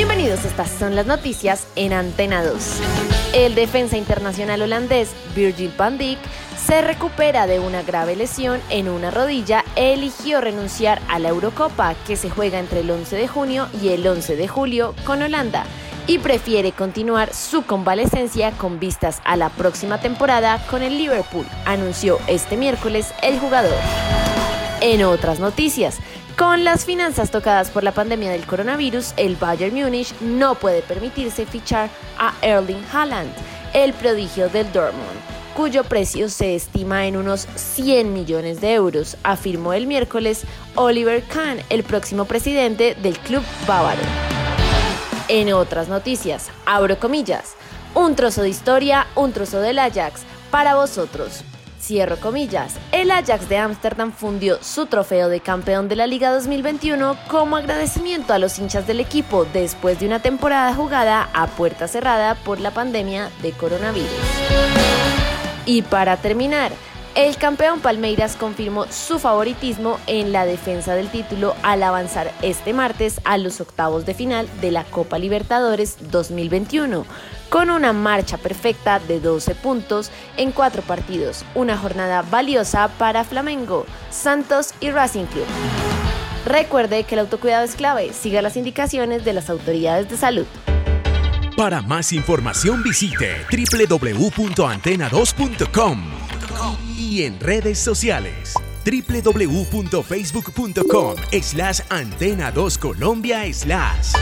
Bienvenidos, estas son las noticias en Antena 2. El defensa internacional holandés Virgil van Dijk se recupera de una grave lesión en una rodilla e eligió renunciar a la Eurocopa que se juega entre el 11 de junio y el 11 de julio con Holanda y prefiere continuar su convalecencia con vistas a la próxima temporada con el Liverpool, anunció este miércoles el jugador. En otras noticias, con las finanzas tocadas por la pandemia del coronavirus, el Bayern Múnich no puede permitirse fichar a Erling Haaland, el prodigio del Dortmund, cuyo precio se estima en unos 100 millones de euros, afirmó el miércoles Oliver Kahn, el próximo presidente del club bávaro. En otras noticias, abro comillas, un trozo de historia, un trozo del Ajax, para vosotros. Cierro comillas, el Ajax de Ámsterdam fundió su trofeo de campeón de la Liga 2021 como agradecimiento a los hinchas del equipo después de una temporada jugada a puerta cerrada por la pandemia de coronavirus. Y para terminar, el campeón Palmeiras confirmó su favoritismo en la defensa del título al avanzar este martes a los octavos de final de la Copa Libertadores 2021, con una marcha perfecta de 12 puntos en cuatro partidos, una jornada valiosa para Flamengo, Santos y Racing Club. Recuerde que el autocuidado es clave, siga las indicaciones de las autoridades de salud. Para más información visite www.antena2.com y en redes sociales www.facebook.com slash antena 2 colombia slash